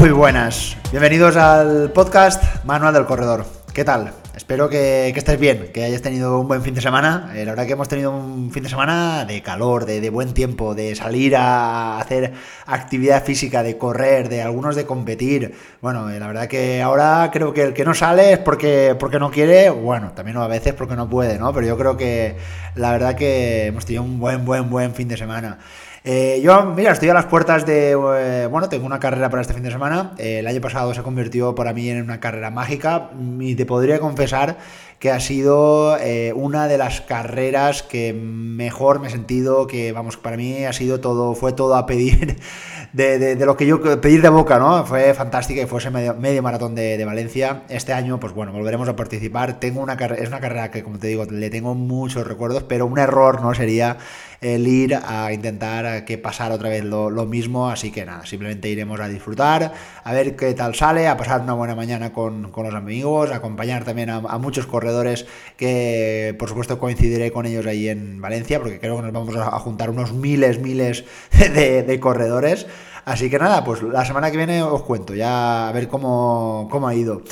Muy buenas, bienvenidos al podcast Manual del Corredor. ¿Qué tal? Espero que, estés bien, que hayas tenido un buen fin de semana. Eh, la verdad que hemos tenido un fin de semana de calor, de, buen tiempo, de salir a hacer actividad física, de correr, de algunos de competir. Bueno, eh, la verdad que ahora creo que el que no sale es porque, porque no quiere, bueno, también a veces porque no puede, ¿no? Pero yo creo que la verdad que hemos tenido un buen, buen, buen fin de semana. Eh, yo, mira, estoy a las puertas de. Eh, bueno, tengo una carrera para este fin de semana. Eh, el año pasado se convirtió para mí en una carrera mágica y te podría confesar que ha sido una de las carreras que mejor me he sentido, que vamos, para mí ha sido todo, fue todo a pedir de, lo que yo pedir de boca, ¿no? Fue fantástica y fue ese medio, maratón de, de, Valencia. Este año, pues bueno, volveremos a participar. Tengo una es una carrera que, como te digo, le tengo muchos recuerdos, pero un error, ¿no? Sería el ir a intentar que pasara otra vez lo, mismo, así que nada, simplemente iremos a disfrutar, a ver qué tal sale, a pasar una buena mañana con, los amigos, a acompañar también a, muchos corredores que por supuesto coincidiré con ellos ahí en Valencia, porque creo que nos vamos a, juntar unos miles, miles de, corredores. Así que nada, pues la semana que viene os cuento ya a ver cómo, cómo ha ido.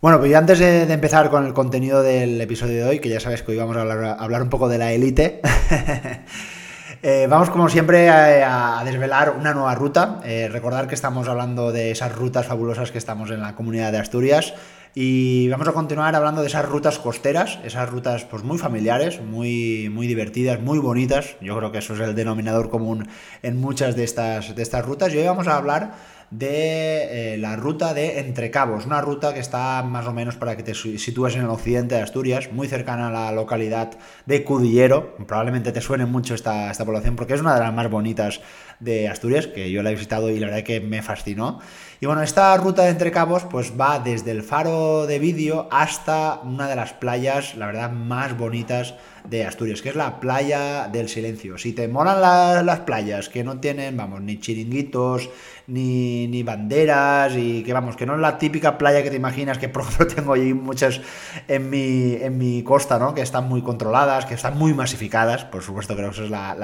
Bueno, pues antes de, empezar con el contenido del episodio de hoy, que ya sabes que hoy vamos a hablar, un poco de la élite, eh, vamos como siempre a, desvelar una nueva ruta. Eh, recordar que estamos hablando de esas rutas fabulosas que estamos en la comunidad de Asturias y vamos a continuar hablando de esas rutas costeras, esas rutas pues muy familiares, muy, muy divertidas, muy bonitas. Yo creo que eso es el denominador común en muchas de estas, de estas rutas. Y hoy vamos a hablar de eh, la ruta de Entrecabos, una ruta que está más o menos para que te sitúes en el occidente de Asturias, muy cercana a la localidad de Cudillero. Probablemente te suene mucho esta, esta población porque es una de las más bonitas de Asturias, que yo la he visitado y la verdad que me fascinó. Y bueno, esta ruta de Entrecabos pues va desde el faro de vídeo hasta una de las playas, la verdad, más bonitas de Asturias, que es la playa del silencio. Si te molan las playas que no tienen, vamos, ni chiringuitos, ni, ni, banderas y que vamos, que no es la típica playa que te imaginas, que por ejemplo tengo ahí muchas en mi, en mi costa, ¿no? Que están muy controladas, que están muy masificadas, por supuesto creo que esa es la,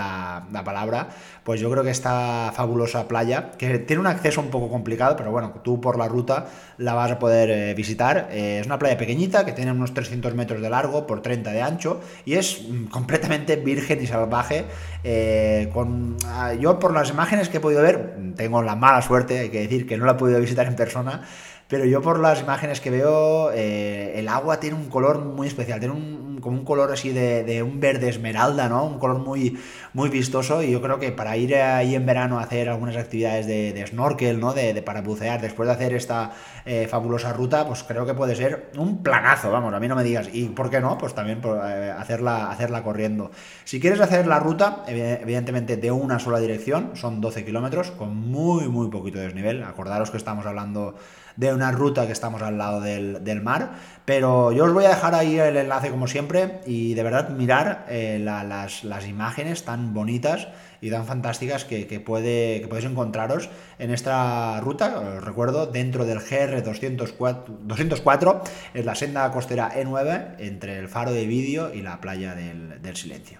la, palabra, pues yo creo que esta fabulosa playa, que tiene un acceso un poco complicado, pero bueno, tú por la ruta la vas a poder eh, visitar. Eh, es una playa pequeñita que tiene unos 300 metros de largo por 30 de ancho y es completamente virgen y salvaje. Eh, con, ah, yo por las imágenes que he podido ver, tengo la mala suerte, hay que decir que no la he podido visitar en persona, pero yo por las imágenes que veo, eh, el agua tiene un color muy especial, tiene un, como un color así de, un verde esmeralda, ¿no? Un color muy, muy vistoso y yo creo que para ir ahí en verano a hacer algunas actividades de, snorkel, ¿no? De, para bucear, después de hacer esta eh, fabulosa ruta, pues creo que puede ser un planazo, vamos, a mí no me digas. Y por qué no, pues también eh, hacerla, hacerla corriendo. Si quieres hacer la ruta, evidentemente de una sola dirección, son 12 kilómetros, con muy, muy poquito desnivel. Acordaros que estamos hablando de una ruta que estamos al lado del, mar. Pero yo os voy a dejar ahí el enlace como siempre y de verdad mirar eh, las, imágenes tan bonitas y tan fantásticas que, podéis encontraros en esta ruta. Os recuerdo, dentro del GR 204, 204 es la senda costera E9 entre el faro de vídeo y la playa del silencio.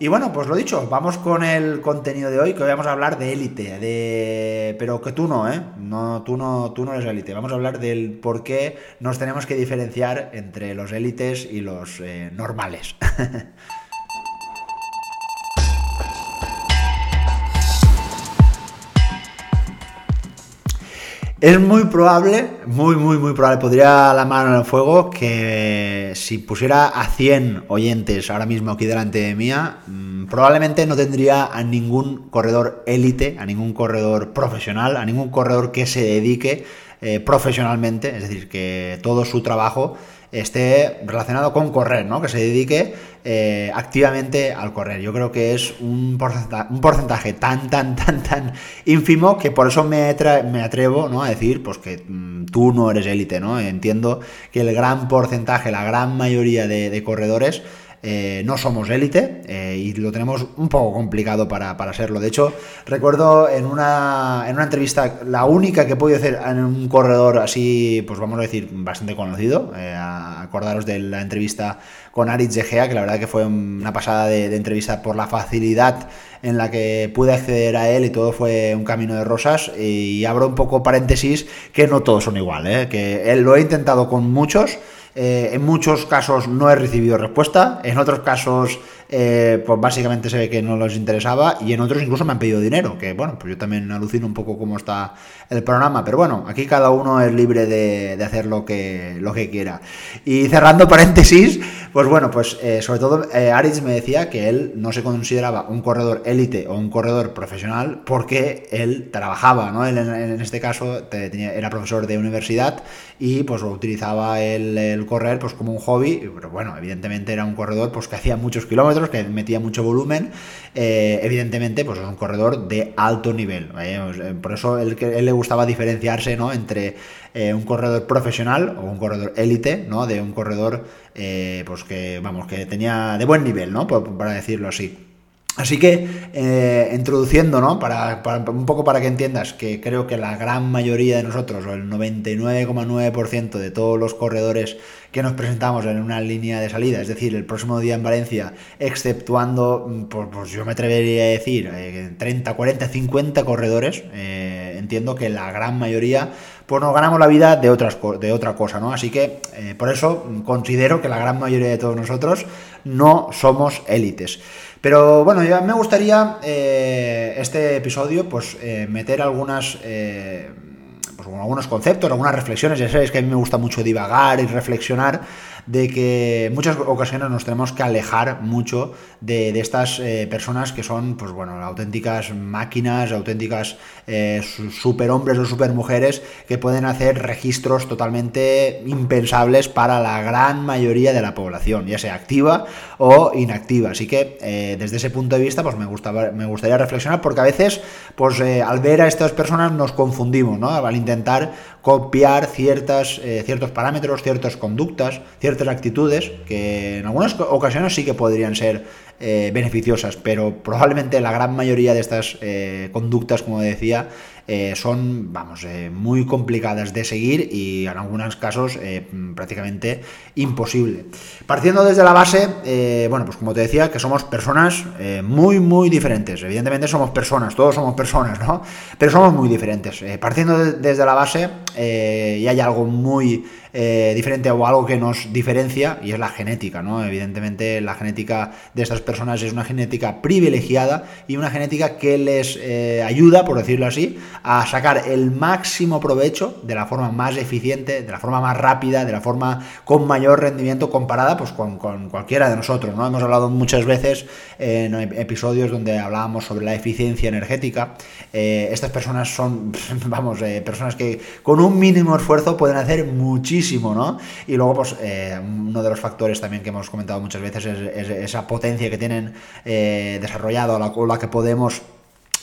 Y bueno, pues lo dicho, vamos con el contenido de hoy, que hoy vamos a hablar de élite, de... pero que tú no, ¿eh? No, tú no, tú no eres élite. Vamos a hablar del por qué nos tenemos que diferenciar entre los élites y los eh, normales. Es muy probable, muy, muy, muy probable, podría la mano en el fuego que si pusiera a 100 oyentes ahora mismo aquí delante de mía, mm, probablemente no tendría a ningún corredor élite, a ningún corredor profesional, a ningún corredor que se dedique eh, profesionalmente, es decir, que todo su trabajo esté relacionado con correr, ¿no? Que se dedique eh, activamente al correr. Yo creo que es un porcentaje, tan, tan, tan, tan ínfimo que por eso me, me atrevo ¿no? a decir pues que mm, tú no eres élite, ¿no? Entiendo que el gran porcentaje, la gran mayoría de corredores eh, no somos élite eh, y lo tenemos un poco complicado para, para, serlo. De hecho, recuerdo en una, en una entrevista, la única que he podido hacer en un corredor así, pues vamos a decir, bastante conocido, eh, acordaros de la entrevista con Aritz Gea, que la verdad que fue una pasada de, entrevista por la facilidad en la que pude acceder a él y todo fue un camino de rosas. Y abro un poco paréntesis que no todos son iguales, ¿eh? que él lo he intentado con muchos. Eh, en muchos casos no he recibido respuesta, en otros casos eh, pues básicamente se ve que no les interesaba y en otros incluso me han pedido dinero, que bueno, pues yo también alucino un poco cómo está el programa, pero bueno, aquí cada uno es libre de, hacer lo que, lo que quiera. Y cerrando paréntesis, pues bueno, pues eh, sobre todo eh, me decía que él no se consideraba un corredor élite o un corredor profesional porque él trabajaba, ¿no? Él en, este caso era profesor de universidad y pues utilizaba el, el correr pues como un hobby, pero bueno, evidentemente era un corredor pues que hacía muchos kilómetros que metía mucho volumen, eh, evidentemente, pues es un corredor de alto nivel. Eh, por eso él, él, le gustaba diferenciarse ¿no? entre eh, un corredor profesional o un corredor élite, ¿no? De un corredor, pues que, vamos, que tenía de buen nivel, ¿no? para decirlo así. Así que, eh, introduciendo, ¿no? Para, un poco para que entiendas que creo que la gran mayoría de nosotros, o el 99,9% de todos los corredores que nos presentamos en una línea de salida, es decir, el próximo día en Valencia, exceptuando, pues, yo me atrevería a decir, 30, 40, 50 corredores, eh, entiendo que la gran mayoría pues nos ganamos la vida de, otras, de otra cosa, ¿no? Así que eh, por eso considero que la gran mayoría de todos nosotros no somos élites. Pero bueno, ya me gustaría eh, este episodio, pues eh, meter algunas. Eh, pues, algunos conceptos, algunas reflexiones, ya sabéis que a mí me gusta mucho divagar y reflexionar de que en muchas ocasiones nos tenemos que alejar mucho de, estas eh, personas que son, pues bueno, auténticas máquinas, auténticas eh, superhombres o supermujeres que pueden hacer registros totalmente impensables para la gran mayoría de la población, ya sea activa o inactiva. Así que eh, desde ese punto de vista, pues me, me gustaría reflexionar porque a veces, pues al ver a estas personas nos confundimos, ¿no? Al intentar copiar ciertas, ciertos parámetros, ciertas conductas, ciertas actitudes que en algunas ocasiones sí que podrían ser eh, beneficiosas, pero probablemente la gran mayoría de estas eh, conductas, como decía, eh, son, vamos, muy complicadas de seguir y en algunos casos prácticamente imposible. Partiendo desde la base, bueno, pues como te decía, que somos personas muy, muy diferentes. Evidentemente somos personas, todos somos personas, ¿no? Pero somos muy diferentes. partiendo desde la base, y hay algo muy eh, diferente o algo que nos diferencia y es la genética, ¿no? Evidentemente la genética de estas personas es una genética privilegiada y una genética que les eh, ayuda, por decirlo así, a sacar el máximo provecho de la forma más eficiente, de la forma más rápida, de la forma con mayor rendimiento comparada pues con, cualquiera de nosotros, ¿no? Hemos hablado muchas veces en episodios donde hablábamos sobre la eficiencia energética. Eh, estas personas son, vamos, personas que con un mínimo esfuerzo pueden hacer muchísimo ¿no? Y luego, pues, eh, uno de los factores también que hemos comentado muchas veces es, esa potencia que tienen eh, desarrollado, la, la que podemos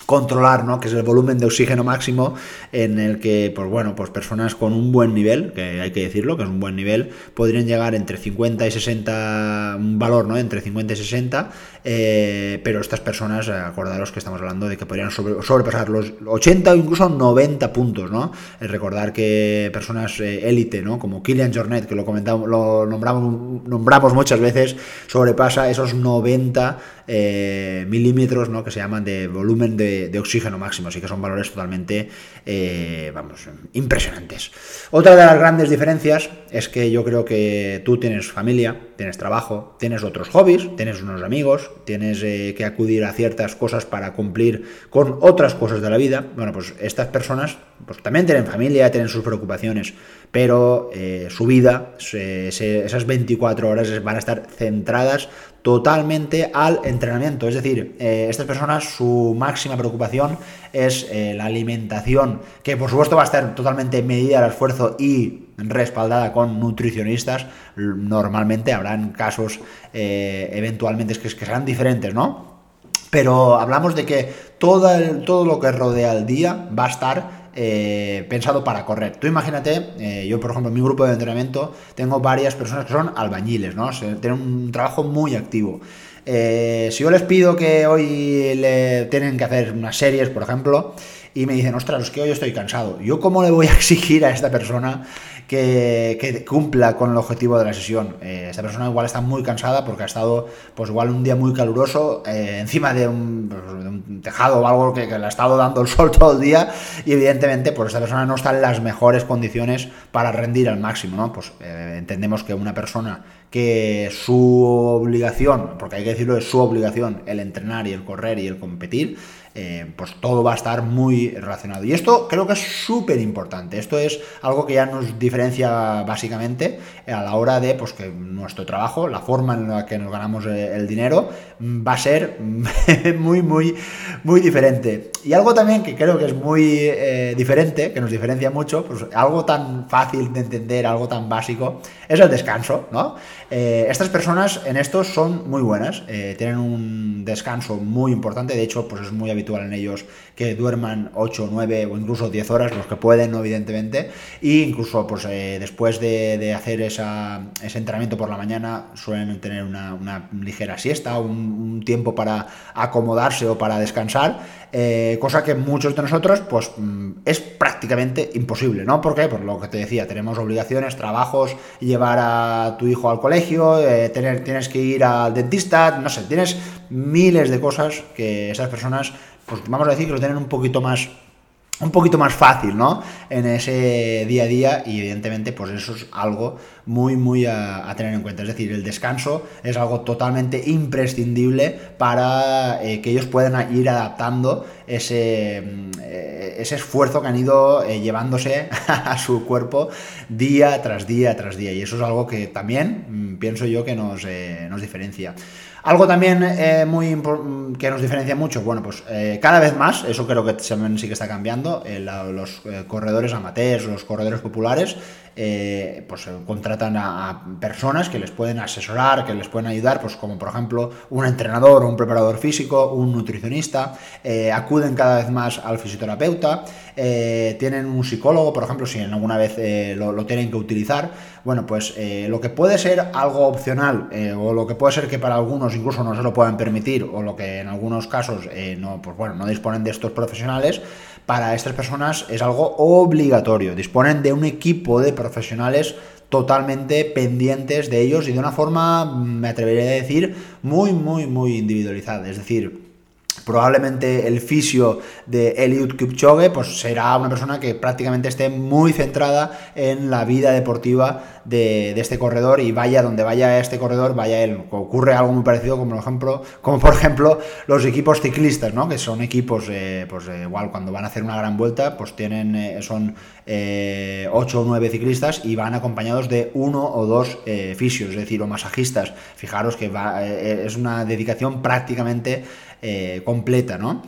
controlar, ¿no? que es el volumen de oxígeno máximo en el que, pues bueno, pues personas con un buen nivel, que hay que decirlo, que es un buen nivel, podrían llegar entre 50 y 60, un valor, ¿no? Entre 50 y 60, eh, pero estas personas, acordaros que estamos hablando de que podrían sobrepasar los 80 o incluso 90 puntos, ¿no? recordar que personas eh, élite, ¿no? Como Kilian Jornet, que lo comentamos, lo nombramos, nombramos muchas veces, sobrepasa esos 90 eh, milímetros, ¿no? Que se llaman de volumen de oxígeno máximo, así que son valores totalmente, eh, vamos, impresionantes. Otra de las grandes diferencias es que yo creo que tú tienes familia, tienes trabajo, tienes otros hobbies, tienes unos amigos, tienes eh, que acudir a ciertas cosas para cumplir con otras cosas de la vida. Bueno, pues estas personas pues, también tienen familia, tienen sus preocupaciones, pero eh, su vida, esas 24 horas van a estar centradas totalmente al entrenamiento. Es decir, eh, estas personas su máxima preocupación es la alimentación, que por supuesto va a estar totalmente medida al esfuerzo y respaldada con nutricionistas. Normalmente habrán casos eh, eventualmente que, que serán diferentes, ¿no? Pero hablamos de que todo, todo lo que rodea el día va a estar eh, pensado para correr. Tú imagínate, eh, yo por ejemplo en mi grupo de entrenamiento tengo varias personas que son albañiles, ¿no? tienen un trabajo muy activo. Eh, si yo les pido que hoy le tienen que hacer unas series, por ejemplo, y me dicen, ostras, es que hoy estoy cansado. ¿Yo cómo le voy a exigir a esta persona que, cumpla con el objetivo de la sesión. Eh, esta persona igual está muy cansada porque ha estado, pues igual un día muy caluroso, eh, encima de un, pues, tejado o algo que, le ha estado dando el sol todo el día y evidentemente pues esta persona no está en las mejores condiciones para rendir al máximo, ¿no? Pues eh, entendemos que una persona que su obligación, porque hay que decirlo, es su obligación el entrenar y el correr y el competir, eh, pues todo va a estar muy relacionado. Y esto creo que es súper importante. Esto es algo que ya nos diferencia básicamente a la hora de pues, que nuestro trabajo, la forma en la que nos ganamos eh, el dinero, va a ser muy, muy, muy diferente. Y algo también que creo que es muy eh, diferente, que nos diferencia mucho, pues algo tan fácil de entender, algo tan básico, es el descanso, ¿no? estas personas en esto son muy buenas, tienen un descanso muy importante, de hecho, pues es muy habitual en ellos que duerman 8, 9 o incluso 10 horas, los que pueden, evidentemente, e incluso pues, eh, después de, hacer ese entrenamiento por la mañana suelen tener una, ligera siesta, un, tiempo para acomodarse o para descansar, eh, cosa que muchos de nosotros pues mm, es prácticamente imposible, ¿no? ¿Por qué? Por lo que te decía, tenemos obligaciones, trabajos, llevar a tu hijo al colegio, eh, tener, tienes que ir al dentista, no sé, tienes miles de cosas que esas personas pues vamos a decir que lo tienen un poquito más un poquito más fácil, ¿no? En ese día a día y evidentemente pues eso es algo muy, muy a, tener en cuenta. Es decir, el descanso es algo totalmente imprescindible para eh, que ellos puedan ir adaptando ese, eh, ese esfuerzo que han ido eh, llevándose a su cuerpo día tras día tras día. Y eso es algo que también mm, pienso yo que nos, nos diferencia. Algo también eh, muy que nos diferencia mucho, bueno, pues eh, cada vez más, eso creo que también sí que está cambiando, eh, los corredores amateurs, los corredores populares, pues contratan a, personas que les pueden asesorar, que les pueden ayudar, pues como por ejemplo un entrenador un preparador físico, un nutricionista, acuden cada vez más al fisioterapeuta, tienen un psicólogo, por ejemplo, si alguna vez lo, tienen que utilizar, bueno, pues lo que puede ser algo opcional o lo que puede ser que para algunos incluso no se lo puedan permitir o lo que en algunos casos eh, no, pues bueno, no disponen de estos profesionales, para estas personas es algo obligatorio. Disponen de un equipo de profesionales totalmente pendientes de ellos y de una forma, me atrevería a decir, muy, muy, muy individualizada. Es decir, probablemente el fisio de Eliud Kipchoge pues será una persona que prácticamente esté muy centrada en la vida deportiva de, este corredor y vaya donde vaya este corredor, vaya él. Ocurre algo muy parecido como por ejemplo, los equipos ciclistas, ¿no? que son equipos, eh, pues eh, igual cuando van a hacer una gran vuelta, pues tienen, eh, son 8 o 9 ciclistas y van acompañados de uno o dos fisios, es decir, o masajistas. Fijaros que es una dedicación prácticamente completa, ¿no?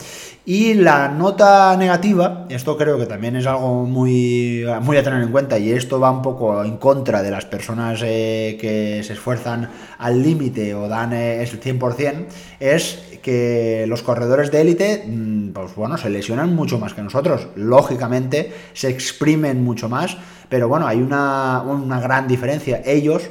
Y la nota negativa, esto creo que también es algo muy, muy a tener en cuenta y esto va un poco en contra de las personas eh, que se esfuerzan al límite o dan eh, el 100%, es que los corredores de élite, mm, pues bueno, se lesionan mucho más que nosotros. Lógicamente, se exprimen mucho más, pero bueno, hay una, gran diferencia. Ellos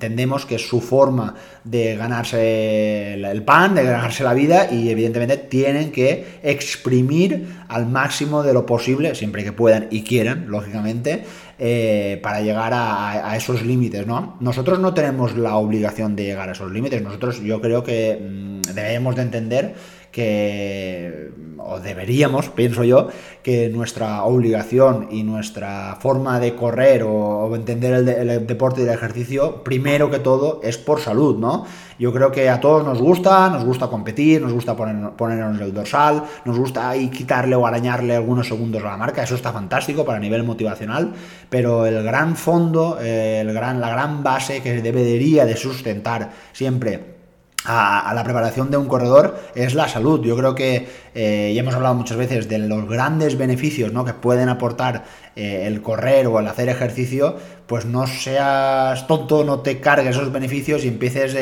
entendemos que es su forma de ganarse el pan, de ganarse la vida y evidentemente tienen que exprimir al máximo de lo posible, siempre que puedan y quieran, lógicamente, eh, para llegar a, esos límites, ¿no? Nosotros no tenemos la obligación de llegar a esos límites, nosotros yo creo que mm, debemos de entender que, o deberíamos, pienso yo, que nuestra obligación y nuestra forma de correr o, entender el, deporte y el ejercicio, primero que todo, es por salud, ¿no? Yo creo que a todos nos gusta, nos gusta competir, nos gusta poner, ponernos el dorsal, nos gusta ahí quitarle o arañarle algunos segundos a la marca, eso está fantástico para nivel motivacional, pero el gran fondo, eh, el gran, la gran base que debería de sustentar siempre a, la preparación de un corredor es la salud. Yo creo que eh, ya hemos hablado muchas veces de los grandes beneficios ¿no? que pueden aportar eh, el correr o el hacer ejercicio, pues no seas tonto, no te cargues esos beneficios y empieces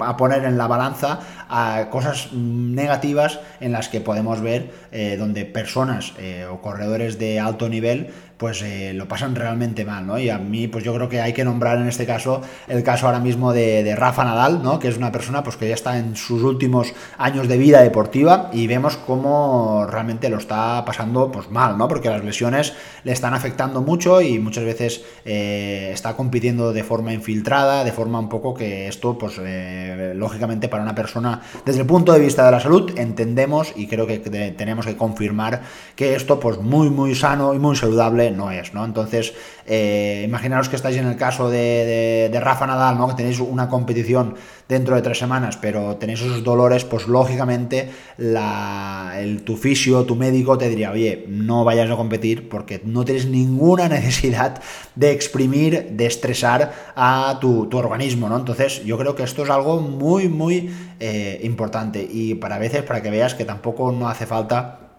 a poner en la balanza a cosas negativas en las que podemos ver donde personas o corredores de alto nivel pues eh, lo pasan realmente mal, ¿no? Y a mí, pues yo creo que hay que nombrar en este caso el caso ahora mismo de, Rafa Nadal, ¿no? Que es una persona pues que ya está en sus últimos años de vida deportiva y vemos cómo realmente lo está pasando pues mal, ¿no? Porque las lesiones le están afectando mucho y muchas veces eh, está compitiendo de forma infiltrada, de forma un poco que esto, pues eh, lógicamente para una persona, desde el punto de vista de la salud, entendemos y creo que tenemos que confirmar que esto, pues muy, muy sano y muy saludable no es, ¿no? Entonces, eh, imaginaros que estáis en el caso de, Rafa Nadal, ¿no? Que tenéis una competición dentro de tres semanas, pero tenéis esos dolores, pues lógicamente el, tu fisio, tu médico te diría, oye, no vayas a competir porque no tienes ninguna necesidad de exprimir, de estresar a tu, organismo, ¿no? Entonces, yo creo que esto es algo muy, muy eh, importante y para veces, para que veas que tampoco no hace falta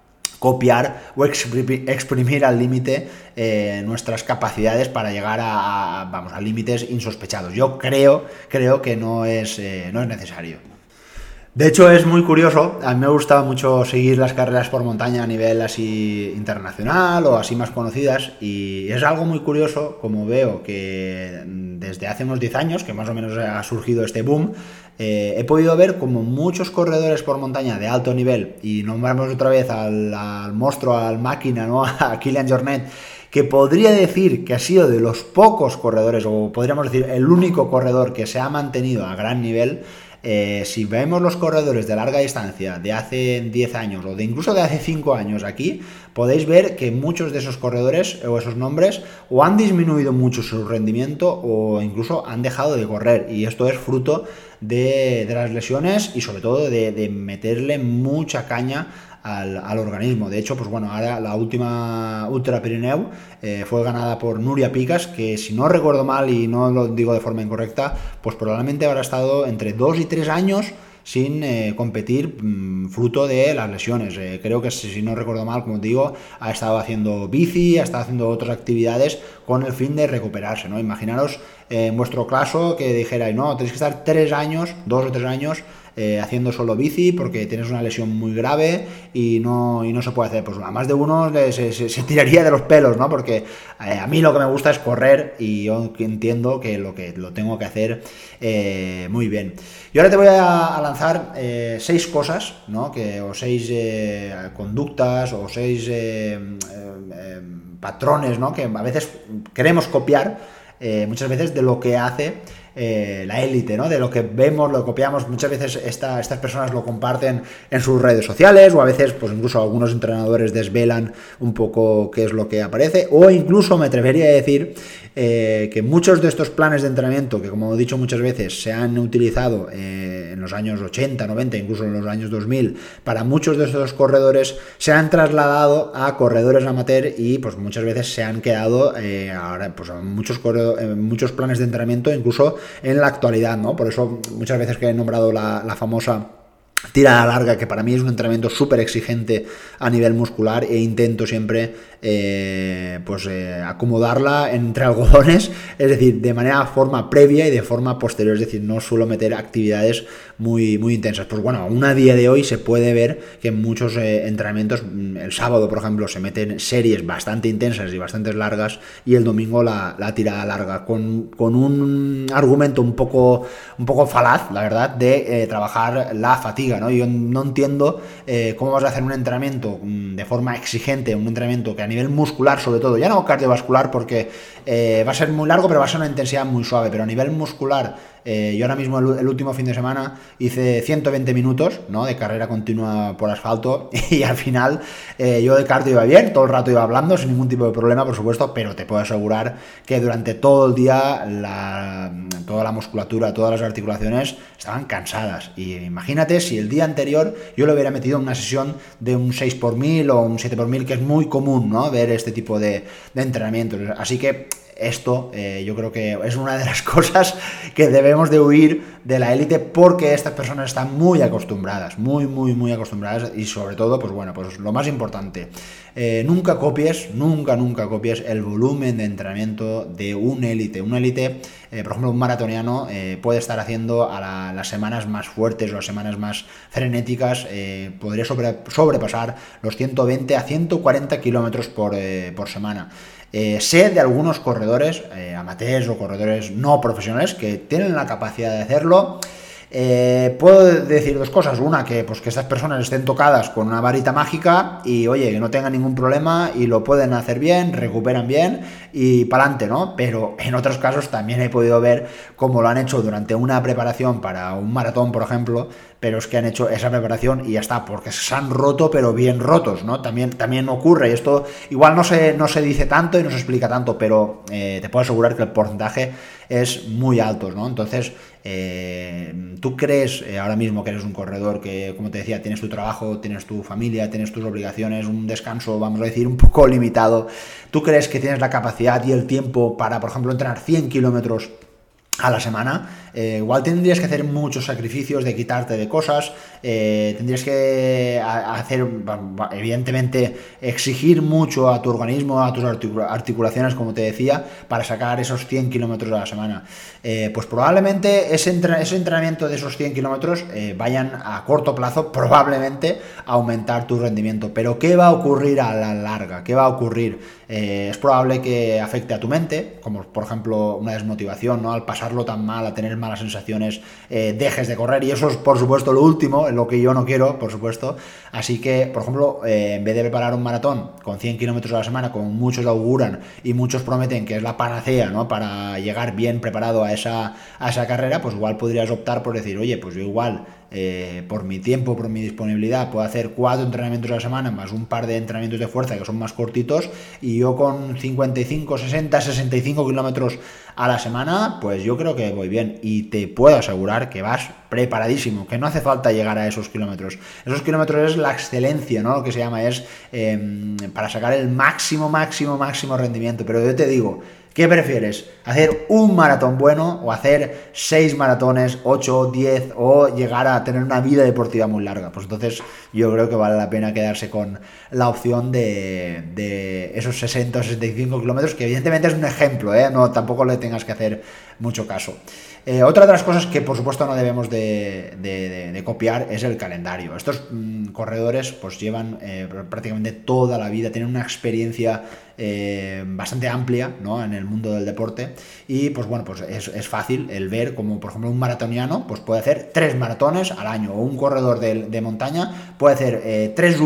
copiar o exprimir al límite eh, nuestras capacidades para llegar a, vamos, a límites insospechados. Yo creo, creo que no es, eh, no es necesario. De hecho, es muy curioso. A mí me gusta mucho seguir las carreras por montaña a nivel así internacional o así más conocidas. Y es algo muy curioso, como veo que desde hace unos 10 años, que más o menos ha surgido este boom, eh, he podido ver como muchos corredores por montaña de alto nivel, y nombramos otra vez al, monstruo, al máquina, ¿no? a Kilian Jornet, que podría decir que ha sido de los pocos corredores, o podríamos decir el único corredor que se ha mantenido a gran nivel. Eh, si vemos los corredores de larga distancia de hace 10 años o de incluso de hace 5 años aquí, podéis ver que muchos de esos corredores o esos nombres o han disminuido mucho su rendimiento o incluso han dejado de correr. Y esto es fruto de, las lesiones y sobre todo de, meterle mucha caña al, organismo. De hecho, pues bueno, ahora la última Ultra Pirineu eh, fue ganada por Nuria Picas, que si no recuerdo mal y no lo digo de forma incorrecta, pues probablemente habrá estado entre 2 y 3 años sin eh, competir mm, fruto de las lesiones. Eh, creo que si, no recuerdo mal, como digo, ha estado haciendo bici, ha estado haciendo otras actividades con el fin de recuperarse. ¿no? Imaginaros en vuestro caso que dijerais, no, tenéis que estar tres años, dos o tres años eh, haciendo solo bici porque tienes una lesión muy grave y no, y no se puede hacer. Pues a más de uno se, tiraría de los pelos, ¿no? Porque eh, a mí lo que me gusta es correr y yo entiendo que lo que lo tengo que hacer eh, muy bien. Y ahora te voy a, lanzar seis cosas, ¿no? Que, o seis conductas o seis patrones, ¿no? Que a veces queremos copiar muchas veces de lo que hace eh, la élite, ¿no? De lo que vemos, lo copiamos. Muchas veces estas personas lo comparten en sus redes sociales o a veces, pues incluso algunos entrenadores desvelan un poco qué es lo que aparece. O incluso me atrevería a decir eh, que muchos de estos planes de entrenamiento, que como he dicho muchas veces, se han utilizado eh, en los años 80, 90, incluso en los años 2000, para muchos de estos corredores, se han trasladado a corredores amateur y pues muchas veces se han quedado ahora pues muchos, muchos planes de entrenamiento incluso en la actualidad, ¿no? Por eso muchas veces que he nombrado la, la famosa tirada larga, que para mí es un entrenamiento súper exigente a nivel muscular e intento siempre eh, pues eh, acomodarla entre algodones, es decir, de manera forma previa y de forma posterior, es decir, no suelo meter actividades muy, muy intensas. Pues bueno, aún a día de hoy se puede ver que en muchos eh, entrenamientos, mm, el sábado, por ejemplo, se meten series bastante intensas y bastante largas y el domingo la, tirada larga, con, con, un argumento un poco, un poco falaz, la verdad, de trabajar la fatiga, ¿no? Yo no entiendo cómo vas a hacer un entrenamiento mm, de forma exigente, un entrenamiento que a nivel muscular sobre todo, ya no cardiovascular porque eh, va a ser muy largo, pero va a ser una intensidad muy suave, pero a nivel muscular eh, yo ahora mismo el, último fin de semana hice 120 minutos ¿no? de carrera continua por asfalto y al final eh, yo de cardio iba bien, todo el rato iba hablando sin ningún tipo de problema, por supuesto, pero te puedo asegurar que durante todo el día toda la musculatura, todas las articulaciones estaban cansadas. Y imagínate si el día anterior yo lo hubiera metido una sesión de un 6 por 1000 o un 7 por 1000 que es muy común ¿no? ver este tipo de, de entrenamientos. Así que esto eh, yo creo que es una de las cosas que debemos de huir de la élite porque estas personas están muy acostumbradas, muy, muy, muy acostumbradas y sobre todo, pues bueno, pues lo más importante, eh, nunca copies, nunca, nunca copies el volumen de entrenamiento de un élite. Un élite, eh, por ejemplo, un maratoniano puede estar haciendo a las semanas más fuertes o las semanas más frenéticas, podría sobrepasar los 120 a 140 kilómetros por, por semana. Eh, sé de algunos corredores, eh, amateurs o corredores no profesionales, que tienen la capacidad de hacerlo. Eh, puedo decir dos cosas. Una, que, pues, que estas personas estén tocadas con una varita mágica y, oye, que no tengan ningún problema y lo pueden hacer bien, recuperan bien y para adelante, ¿no? Pero en otros casos también he podido ver cómo lo han hecho durante una preparación para un maratón, por ejemplo, pero es que han hecho esa preparación y ya está, porque se han roto, pero bien rotos, ¿no? También, también ocurre, y esto igual no se, no se dice tanto y no se explica tanto, pero eh, te puedo asegurar que el porcentaje es muy alto, ¿no? Entonces, eh, tú crees eh, ahora mismo que eres un corredor que, como te decía, tienes tu trabajo, tienes tu familia, tienes tus obligaciones, un descanso, vamos a decir, un poco limitado. ¿Tú crees que tienes la capacidad y el tiempo para, por ejemplo, entrenar 100 kilómetros a la semana, eh, igual tendrías que hacer muchos sacrificios de quitarte de cosas, eh, tendrías que hacer, evidentemente, exigir mucho a tu organismo, a tus articulaciones, como te decía, para sacar esos 100 kilómetros a la semana. Eh, pues probablemente ese, entrenamiento de esos 100 kilómetros vayan a corto plazo, probablemente, a aumentar tu rendimiento. Pero ¿qué va a ocurrir a la larga? ¿Qué va a ocurrir? es probable que afecte a tu mente, como por ejemplo una desmotivación, ¿no? Al pasarlo tan mal, a tener malas sensaciones, eh, dejes de correr. Y eso es, por supuesto, lo último, lo que yo no quiero, por supuesto. Así que, por ejemplo, eh, en vez de preparar un maratón con 100 kilómetros a la semana, como muchos auguran y muchos prometen que es la panacea, ¿no? Para llegar bien preparado a esa, a esa carrera, pues igual podrías optar por decir, oye, pues yo igual eh, por mi tiempo, por mi disponibilidad, puedo hacer cuatro entrenamientos a la semana más un par de entrenamientos de fuerza que son más cortitos y yo con 55, 60, 65 kilómetros a la semana, pues yo creo que voy bien y te puedo asegurar que vas preparadísimo, que no hace falta llegar a esos kilómetros. Esos kilómetros es la excelencia, ¿no? Lo que se llama es em, para sacar el máximo, máximo, máximo rendimiento. Pero yo te digo, ¿Qué prefieres? ¿Hacer un maratón bueno o hacer seis maratones, 8, 10 o llegar a tener una vida deportiva muy larga? Pues entonces yo creo que vale la pena quedarse con la opción de, esos 60 o 65 kilómetros, que evidentemente es un ejemplo, ¿eh? no, tampoco le tengas que hacer mucho caso. Eh, otra de las cosas que por supuesto no debemos de, copiar es el calendario. Estos mm, corredores pues llevan eh, prácticamente toda la vida, tienen una experiencia eh, bastante amplia ¿no? en el mundo del deporte y pues bueno, pues es, fácil el ver como por ejemplo un maratoniano pues puede hacer tres maratones al año o un corredor de, montaña puede hacer tres,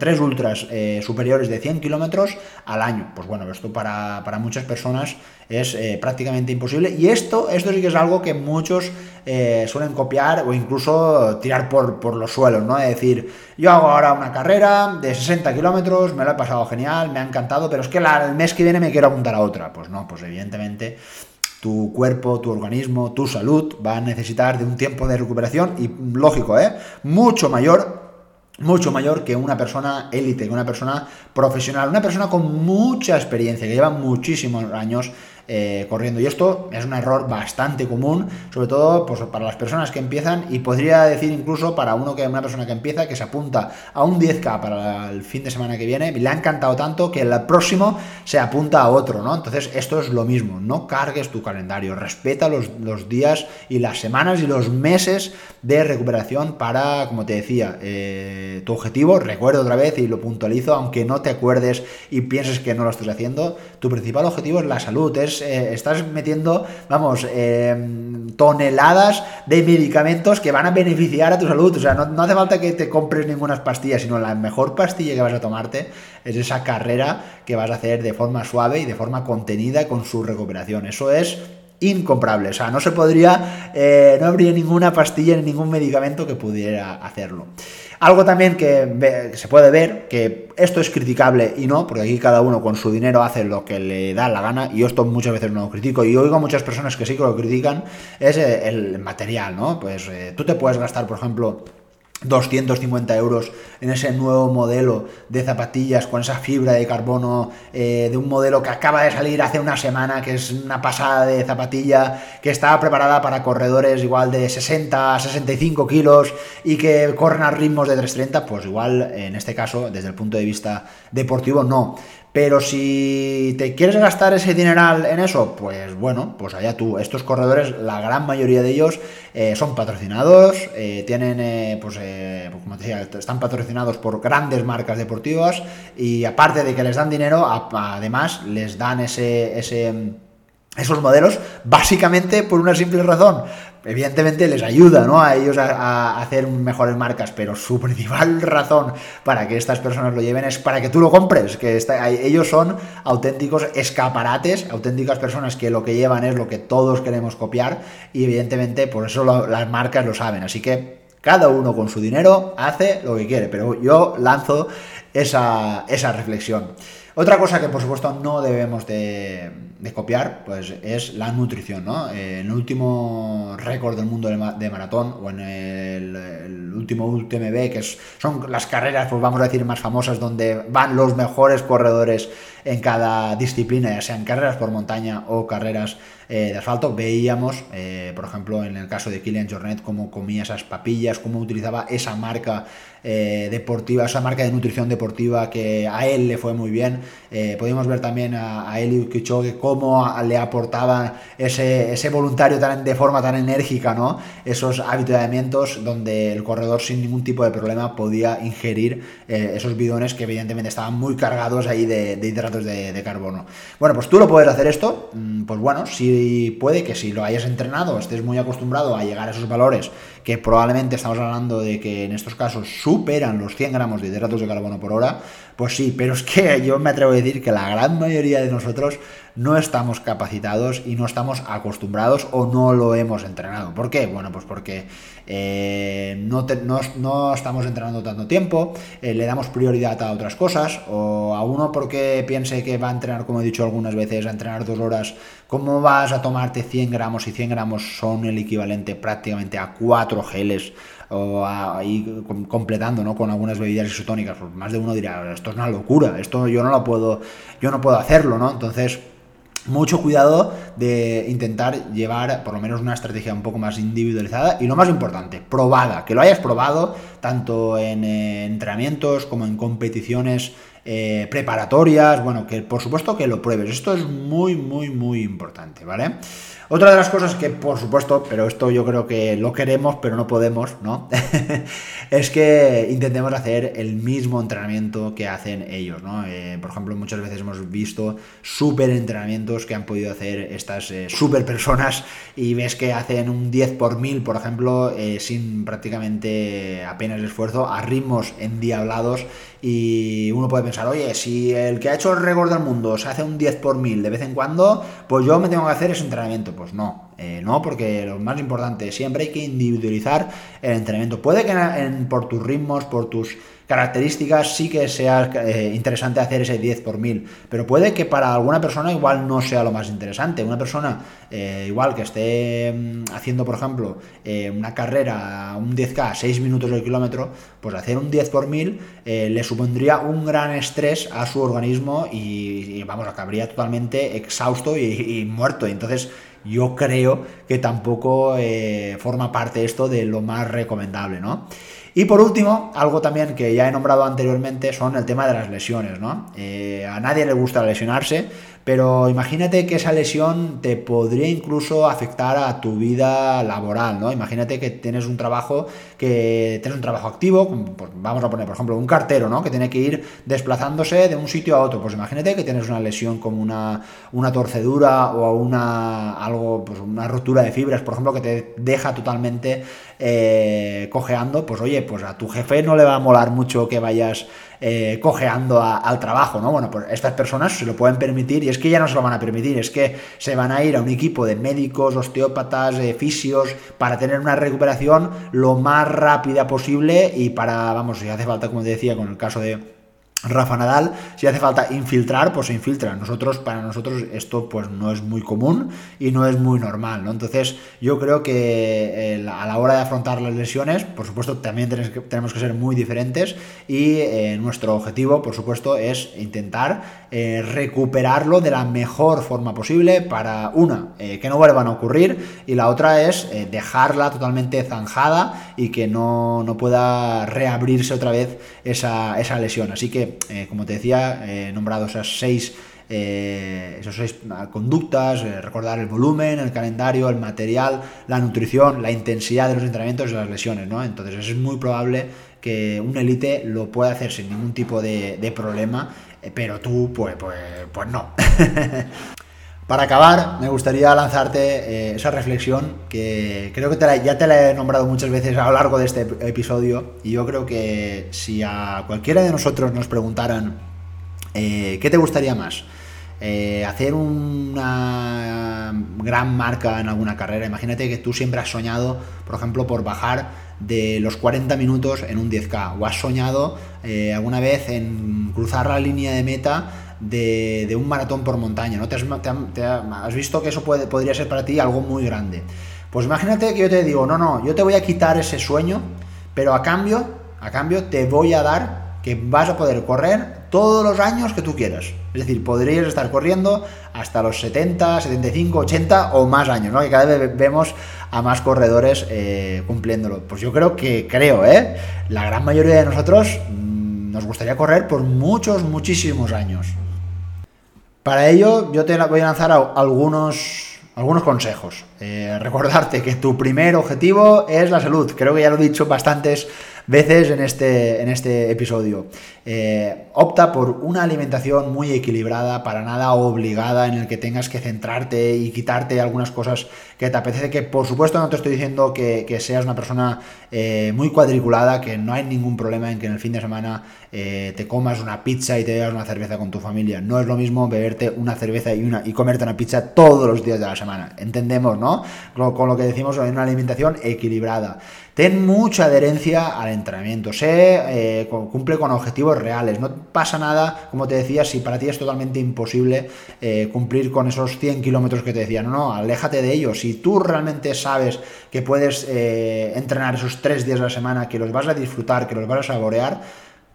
tres ultras superiores de 100 kilómetros al año. Pues bueno, esto para, para muchas personas es eh, prácticamente imposible. Y esto, esto sí que es algo que muchos eh, suelen copiar o incluso tirar por, por, los suelos, ¿no? Es decir, yo hago ahora una carrera de 60 kilómetros, me lo he pasado genial, me ha encantado, pero es que el mes que viene me quiero apuntar a otra. Pues no, pues evidentemente tu cuerpo, tu organismo, tu salud va a necesitar de un tiempo de recuperación y lógico, ¿eh? Mucho mayor mucho mayor que una persona élite, que una persona profesional, una persona con mucha experiencia, que lleva muchísimos años eh, corriendo. Y esto es un error bastante común, sobre todo pues, para las personas que empiezan y podría decir incluso para uno que una persona que empieza, que se apunta a un 10K para el fin de semana que viene, le ha encantado tanto que el próximo se apunta a otro, ¿no? Entonces esto es lo mismo, no cargues tu calendario, respeta los, los días y las semanas y los meses de recuperación para, como te decía, eh, tu objetivo, recuerdo otra vez y lo puntualizo, aunque no te acuerdes y pienses que no lo estás haciendo, tu principal objetivo es la salud, es eh, estás metiendo, vamos, em, toneladas de medicamentos que van a beneficiar a tu salud. O sea, no, no hace falta que te compres ninguna pastillas, sino la mejor pastilla que vas a tomarte es esa carrera que vas a hacer de forma suave y de forma contenida con su recuperación. Eso es incomparable. O sea, no se podría, eh, no habría ninguna pastilla ni ningún medicamento que pudiera hacerlo. Algo también que se puede ver, que esto es criticable y no, porque aquí cada uno con su dinero hace lo que le da la gana, y yo esto muchas veces no lo critico, y oigo a muchas personas que sí que lo critican, es eh, el material, ¿no? Pues eh, tú te puedes gastar, por ejemplo, 250 euros en ese nuevo modelo de zapatillas con esa fibra de carbono eh, de un modelo que acaba de salir hace una semana, que es una pasada de zapatilla, que está preparada para corredores igual de 60 a 65 kilos y que corren a ritmos de 330, pues igual en este caso, desde el punto de vista deportivo, no. Pero si te quieres gastar ese dineral en eso, pues bueno, pues allá tú. Estos corredores, la gran mayoría de ellos eh, son patrocinados, eh, tienen, eh, pues, pues, como te decía, están patrocinados por grandes marcas deportivas y aparte de que les dan dinero, además les dan ese, ese esos modelos básicamente por una simple razón. Evidentemente les ayuda ¿no? a ellos a, hacer mejores marcas, pero su principal razón para que estas personas lo lleven es para que tú lo compres, que ellos son auténticos escaparates, auténticas personas que lo que llevan es lo que todos queremos copiar y evidentemente por eso las marcas lo saben. Así que cada uno con su dinero hace lo que quiere, pero yo lanzo esa, esa reflexión. Otra cosa que por supuesto no debemos de, copiar, pues es la nutrición, ¿no? Eh, en el último récord del mundo de, maratón o en el, último UTMB, que son las carreras, pues vamos a decir, más famosas, donde van los mejores corredores en cada disciplina, ya sean carreras por montaña o carreras eh, de asfalto, veíamos, eh, por ejemplo, en el caso de Kilian Jornet, cómo comía esas papillas, cómo utilizaba esa marca eh, deportiva, esa marca de nutrición deportiva que a él le fue muy bien. Podemos ver también a, a Eli Kichogue cómo le aportaba ese, ese voluntario tan, de forma tan enérgica, ¿no? Esos habituamientos donde el corredor sin ningún tipo de problema podía ingerir esos bidones que evidentemente estaban muy cargados ahí de, hidratos de, de, carbono. Bueno, pues tú lo puedes hacer esto, mm, pues bueno, si puede que si lo hayas entrenado, estés muy acostumbrado a llegar a esos valores que probablemente estamos hablando de que en estos casos superan los 100 gramos de hidratos de carbono por hora, pues sí, pero es que yo me atrevo a decir que la gran mayoría de nosotros no estamos capacitados y no estamos acostumbrados o no lo hemos entrenado. ¿Por qué? Bueno, pues porque eh, no, no, estamos entrenando tanto tiempo, eh, le damos prioridad a otras cosas, o a uno porque piense que va a entrenar, como he dicho algunas veces, a entrenar dos horas, ¿cómo vas a tomarte 100 gramos? Y 100 gramos son el equivalente prácticamente a 4 geles o ahí completando ¿no? con algunas bebidas isotónicas, pues más de uno dirá, esto es una locura, esto yo no lo puedo, yo no puedo hacerlo, ¿no? Entonces, mucho cuidado de intentar llevar por lo menos una estrategia un poco más individualizada y lo más importante, probada, que lo hayas probado tanto en eh, entrenamientos como en competiciones eh, preparatorias, bueno, que por supuesto que lo pruebes, esto es muy, muy, muy importante, ¿vale? Otra de las cosas que, por supuesto, pero esto yo creo que lo queremos, pero no podemos, ¿no? es que intentemos hacer el mismo entrenamiento que hacen ellos, ¿no? Eh, por ejemplo, muchas veces hemos visto súper entrenamientos que han podido hacer estas eh, súper personas y ves que hacen un 10 por 1000, por ejemplo, eh, sin prácticamente apenas esfuerzo, a ritmos endiablados y uno puede pensar, oye, si el que ha hecho el récord del mundo se hace un 10 por 1000 de vez en cuando, pues yo me tengo que hacer ese entrenamiento pues no, eh, no, porque lo más importante, siempre hay que individualizar el entrenamiento. Puede que por tus ritmos, por tus características sí que sea eh, interesante hacer ese 10 por 1000, pero puede que para alguna persona igual no sea lo más interesante. Una persona eh, igual que esté mm, haciendo, por ejemplo, una carrera, un 10K a 6 minutos del kilómetro, pues hacer un 10 por 1000 le supondría un gran estrés a su organismo y, vamos, acabaría totalmente exhausto y, y muerto. Entonces, yo creo que tampoco eh, forma parte esto de lo más recomendable, ¿no? Y por último, algo también que ya he nombrado anteriormente son el tema de las lesiones, ¿no? Eh, a nadie le gusta lesionarse, pero imagínate que esa lesión te podría incluso afectar a tu vida laboral, ¿no? Imagínate que tienes un trabajo que tienes un trabajo activo, pues vamos a poner, por ejemplo, un cartero, ¿no? Que tiene que ir desplazándose de un sitio a otro. Pues imagínate que tienes una lesión como una, una torcedura o una algo, pues una rotura de fibras, por ejemplo, que te deja totalmente eh, cojeando. Pues oye, pues a tu jefe no le va a molar mucho que vayas eh, cojeando al trabajo, ¿no? Bueno, pues estas personas se lo pueden permitir y es que ya no se lo van a permitir, es que se van a ir a un equipo de médicos, osteópatas, fisios, para tener una recuperación lo más rápida posible y para, vamos, si hace falta, como te decía, con el caso de Rafa Nadal, si hace falta infiltrar, pues se infiltra. Nosotros, para nosotros, esto pues no es muy común y no es muy normal, ¿no? Entonces, yo creo que eh, a la hora de afrontar las lesiones, por supuesto, también tenemos que ser muy diferentes y eh, nuestro objetivo, por supuesto, es intentar eh, recuperarlo de la mejor forma posible para, una, que no vuelvan a ocurrir y la otra es dejarla totalmente zanjada y que no, no pueda reabrirse otra vez esa, esa lesión. Así que eh, como te decía, he nombrado esas seis, eh, seis conductas, eh, recordar el volumen, el calendario, el material, la nutrición, la intensidad de los entrenamientos y las lesiones, ¿no? Entonces es muy probable que un elite lo pueda hacer sin ningún tipo de, problema, pero tú, pues, pues, pues no. Para acabar, me gustaría lanzarte esa reflexión que creo que ya te la he nombrado muchas veces a lo largo de este episodio y yo creo que si a cualquiera de nosotros nos preguntaran eh, qué te gustaría más, eh, hacer una gran marca en alguna carrera, imagínate que tú siempre has soñado, por ejemplo, por bajar de los 40 minutos en un 10K o has soñado eh, alguna vez en cruzar la línea de meta de, un maratón por montaña, ¿no? Te has, visto que eso puede, podría ser para ti algo muy grande. Pues imagínate que yo te digo, no, no, yo te voy a quitar ese sueño, pero a cambio, a cambio te voy a dar que vas a poder correr todos los años que tú quieras. Es decir, podrías estar corriendo hasta los 70, 75, 80 o más años, ¿no? Que cada vez vemos a más corredores eh, cumpliéndolo. Pues yo creo que, creo, ¿eh? La gran mayoría de nosotros mm, nos gustaría correr por muchos, muchísimos años. Para ello, yo te voy a lanzar algunos, algunos consejos. Eh, recordarte que tu primer objetivo es la salud. Creo que ya lo he dicho bastantes veces en este, en este episodio. Eh, opta por una alimentación muy equilibrada, para nada obligada, en el que tengas que centrarte y quitarte algunas cosas que te apetece, que por supuesto no te estoy diciendo que, seas una persona eh, muy cuadriculada, que no hay ningún problema en que en el fin de semana eh, te comas una pizza y te bebas una cerveza con tu familia. No es lo mismo beberte una cerveza y, una, y comerte una pizza todos los días de la semana. Entendemos, ¿no? Con lo que decimos en una alimentación equilibrada. Ten mucha adherencia al entrenamiento, sé, cumple con objetivos reales. No pasa nada, como te decía, si para ti es totalmente imposible eh, cumplir con esos 100 kilómetros que te decía. No, no, aléjate de ellos. Si tú realmente sabes que puedes eh, entrenar esos tres días a la semana, que los vas a disfrutar, que los vas a saborear,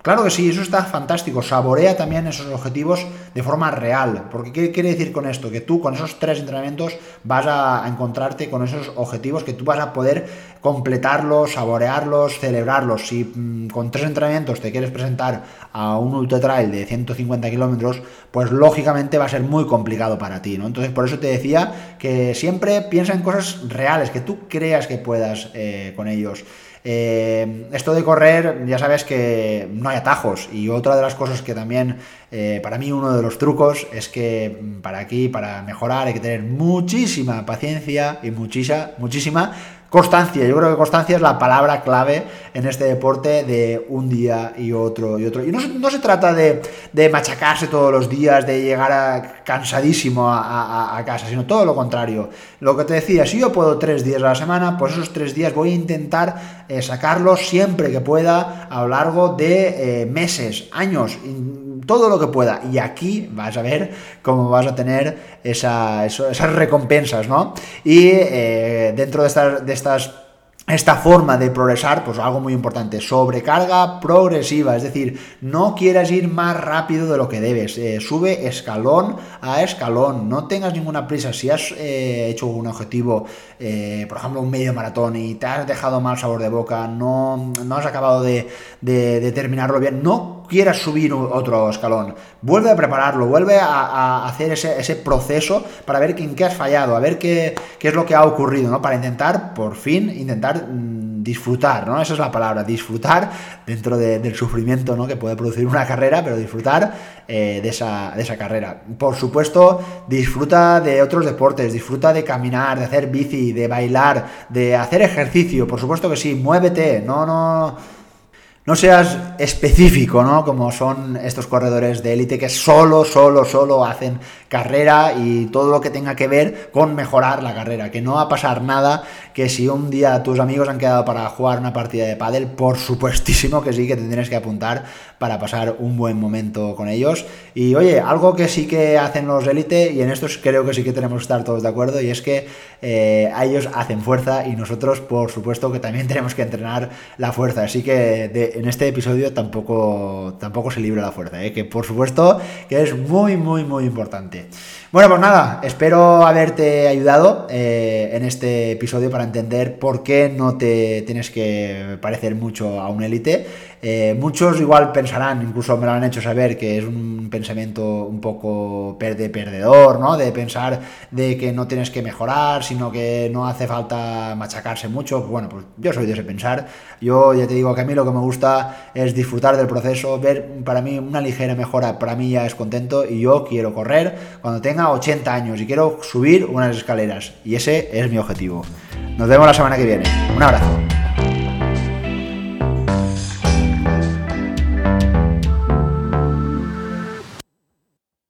Claro que sí, eso está fantástico. Saborea también esos objetivos de forma real. Porque ¿qué quiere decir con esto? Que tú con esos tres entrenamientos vas a encontrarte con esos objetivos que tú vas a poder completarlos, saborearlos, celebrarlos. Si mm, con tres entrenamientos te quieres presentar a un ultra trail de 150 kilómetros, pues lógicamente va a ser muy complicado para ti, ¿no? Entonces por eso te decía que siempre piensa en cosas reales, que tú creas que puedas eh, con ellos. Eh, esto de correr, ya sabes que no hay atajos. Y otra de las cosas que también, eh, para mí, uno de los trucos es que mm, para aquí, para mejorar, hay que tener muchísima paciencia y muchísima, muchísima Constancia, yo creo que constancia es la palabra clave en este deporte de un día y otro y otro. Y no, se trata de, machacarse todos los días, de llegar cansadísimo a, casa, sino todo lo contrario. Lo que te decía, si yo puedo tres días a la semana, pues esos tres días voy a intentar eh, sacarlos siempre que pueda a lo largo de eh, meses, años todo lo que pueda. Y aquí vas a ver cómo vas a tener esas recompensas, ¿no? Y eh, dentro de estas, esta forma de progresar, pues algo muy importante, sobrecarga progresiva, es decir, no quieras ir más rápido de lo que debes, eh, sube escalón a escalón, no tengas ninguna prisa, si has eh, hecho un objetivo, por ejemplo, un medio maratón y te has dejado mal sabor de boca, no, no has acabado de, de, terminarlo bien, no quieras subir otro escalón, vuelve a prepararlo, vuelve a, hacer ese, proceso para ver en qué has fallado, a ver qué, qué es lo que ha ocurrido, ¿no? Para intentar, por fin, intentar Mm, disfrutar, ¿no? Esa es la palabra, disfrutar dentro del sufrimiento ¿no? que puede producir una carrera, pero disfrutar eh, de, esa, de esa carrera. Por supuesto, disfruta de otros deportes, disfruta de caminar, de hacer bici, de bailar, de hacer ejercicio, por supuesto que sí, muévete, no, no no seas específico, ¿no? Como son estos corredores de élite que solo, solo, solo hacen carrera y todo lo que tenga que ver con mejorar la carrera, que no va a pasar nada, que si un día tus amigos han quedado para jugar una partida de pádel, por supuestísimo que sí que tendrás que apuntar para pasar un buen momento con ellos. Y oye, algo que sí que hacen los élite, y en esto creo que sí que tenemos que estar todos de acuerdo, y es que eh, ellos hacen fuerza y nosotros, por supuesto, que también tenemos que entrenar la fuerza. Así que en este episodio tampoco, tampoco se libra la fuerza, ¿eh? que por supuesto que es muy, muy, muy importante. Bueno, pues nada, espero haberte ayudado eh, en este episodio para entender por qué no te tienes que parecer mucho a un élite. Eh, muchos igual pensarán, incluso me lo han hecho saber, que es un pensamiento un poco perde perdedor, ¿no? De pensar de que no tienes que mejorar, sino que no hace falta machacarse mucho. Bueno, pues yo soy de ese pensar. Yo ya te digo que a mí lo que me gusta es disfrutar del proceso, ver para mí una ligera mejora, para mí ya es contento y yo quiero correr cuando tenga 80 años y quiero subir unas escaleras. Y ese es mi objetivo. Nos vemos la semana que viene. Un abrazo.